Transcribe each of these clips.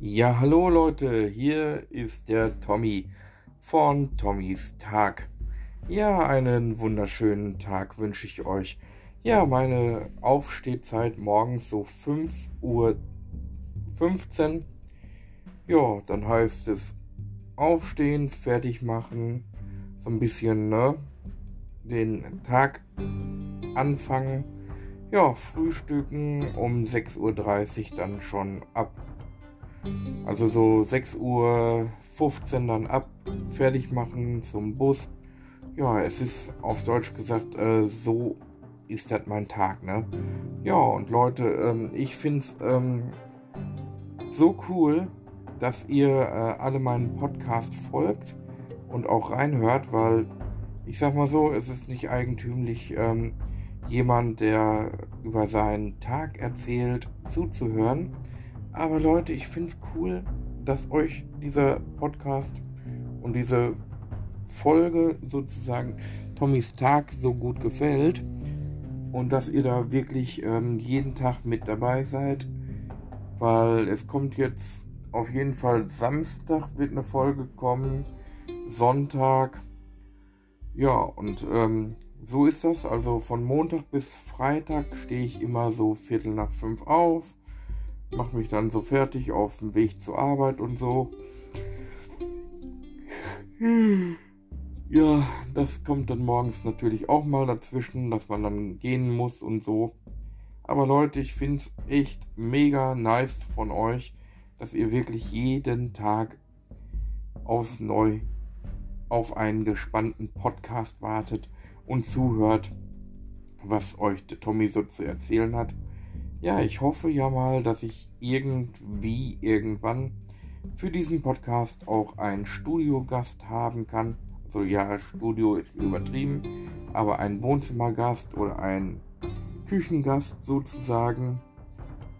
Ja, hallo Leute, hier ist der Tommy von Tommys Tag. Ja, einen wunderschönen Tag wünsche ich euch. Ja, meine Aufstehzeit morgens so 5 Uhr 15. Ja, dann heißt es aufstehen, fertig machen, so ein bisschen, ne, den Tag anfangen. Ja, frühstücken um 6.30 Uhr dann schon ab also so 6 Uhr 15 dann ab, fertig machen zum Bus. Ja, es ist auf Deutsch gesagt, äh, so ist das mein Tag, ne? Ja, und Leute, ähm, ich finde es ähm, so cool, dass ihr äh, alle meinen Podcast folgt und auch reinhört, weil ich sag mal so, es ist nicht eigentümlich, ähm, jemand, der über seinen Tag erzählt, zuzuhören. Aber Leute, ich finde es cool, dass euch dieser Podcast und diese Folge sozusagen Tommys Tag so gut gefällt und dass ihr da wirklich ähm, jeden Tag mit dabei seid, weil es kommt jetzt auf jeden Fall Samstag wird eine Folge kommen, Sonntag, ja und ähm, so ist das. Also von Montag bis Freitag stehe ich immer so Viertel nach fünf auf mache mich dann so fertig auf dem Weg zur Arbeit und so. Ja, das kommt dann morgens natürlich auch mal dazwischen, dass man dann gehen muss und so. Aber Leute, ich finde es echt mega nice von euch, dass ihr wirklich jeden Tag aufs Neu auf einen gespannten Podcast wartet und zuhört, was euch der Tommy so zu erzählen hat. Ja, ich hoffe ja mal, dass ich irgendwie irgendwann für diesen Podcast auch einen Studiogast haben kann. Also ja, Studio ist übertrieben, aber ein Wohnzimmergast oder ein Küchengast sozusagen,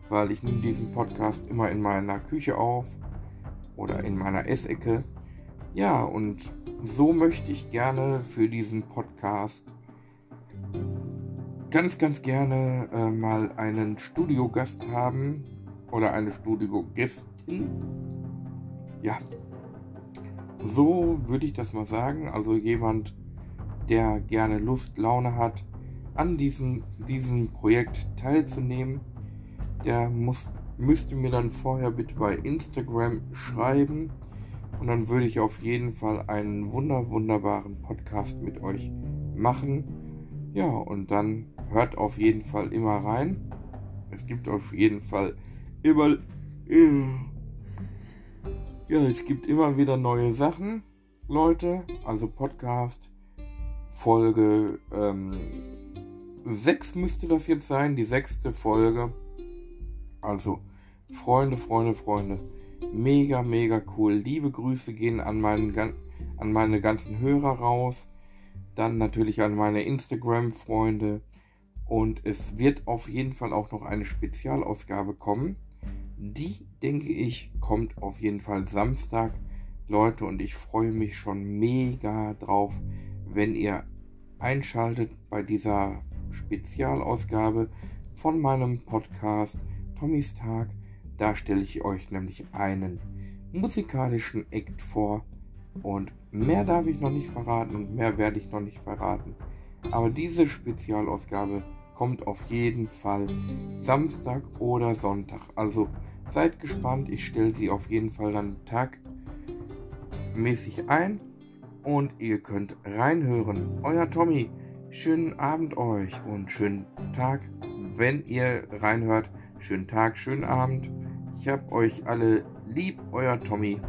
weil ich nehme diesen Podcast immer in meiner Küche auf oder in meiner Essecke. Ja, und so möchte ich gerne für diesen Podcast ganz, ganz gerne äh, mal einen Studiogast haben oder eine Studiogästin. Ja, so würde ich das mal sagen. Also jemand, der gerne Lust, Laune hat, an diesem, diesem Projekt teilzunehmen, der muss, müsste mir dann vorher bitte bei Instagram schreiben. Und dann würde ich auf jeden Fall einen wunder, wunderbaren Podcast mit euch machen. Ja, und dann hört auf jeden Fall immer rein. Es gibt auf jeden Fall immer. Ja, es gibt immer wieder neue Sachen, Leute. Also Podcast, Folge ähm, 6 müsste das jetzt sein, die sechste Folge. Also, Freunde, Freunde, Freunde. Mega, mega cool. Liebe Grüße gehen an, meinen, an meine ganzen Hörer raus. Dann natürlich an meine Instagram-Freunde. Und es wird auf jeden Fall auch noch eine Spezialausgabe kommen. Die, denke ich, kommt auf jeden Fall Samstag. Leute, und ich freue mich schon mega drauf, wenn ihr einschaltet bei dieser Spezialausgabe von meinem Podcast Tommys Tag. Da stelle ich euch nämlich einen musikalischen Act vor. Und mehr darf ich noch nicht verraten und mehr werde ich noch nicht verraten. Aber diese Spezialausgabe kommt auf jeden Fall Samstag oder Sonntag. Also seid gespannt, ich stelle sie auf jeden Fall dann tagmäßig ein und ihr könnt reinhören. Euer Tommy, schönen Abend euch und schönen Tag, wenn ihr reinhört. Schönen Tag, schönen Abend. Ich hab euch alle lieb, euer Tommy.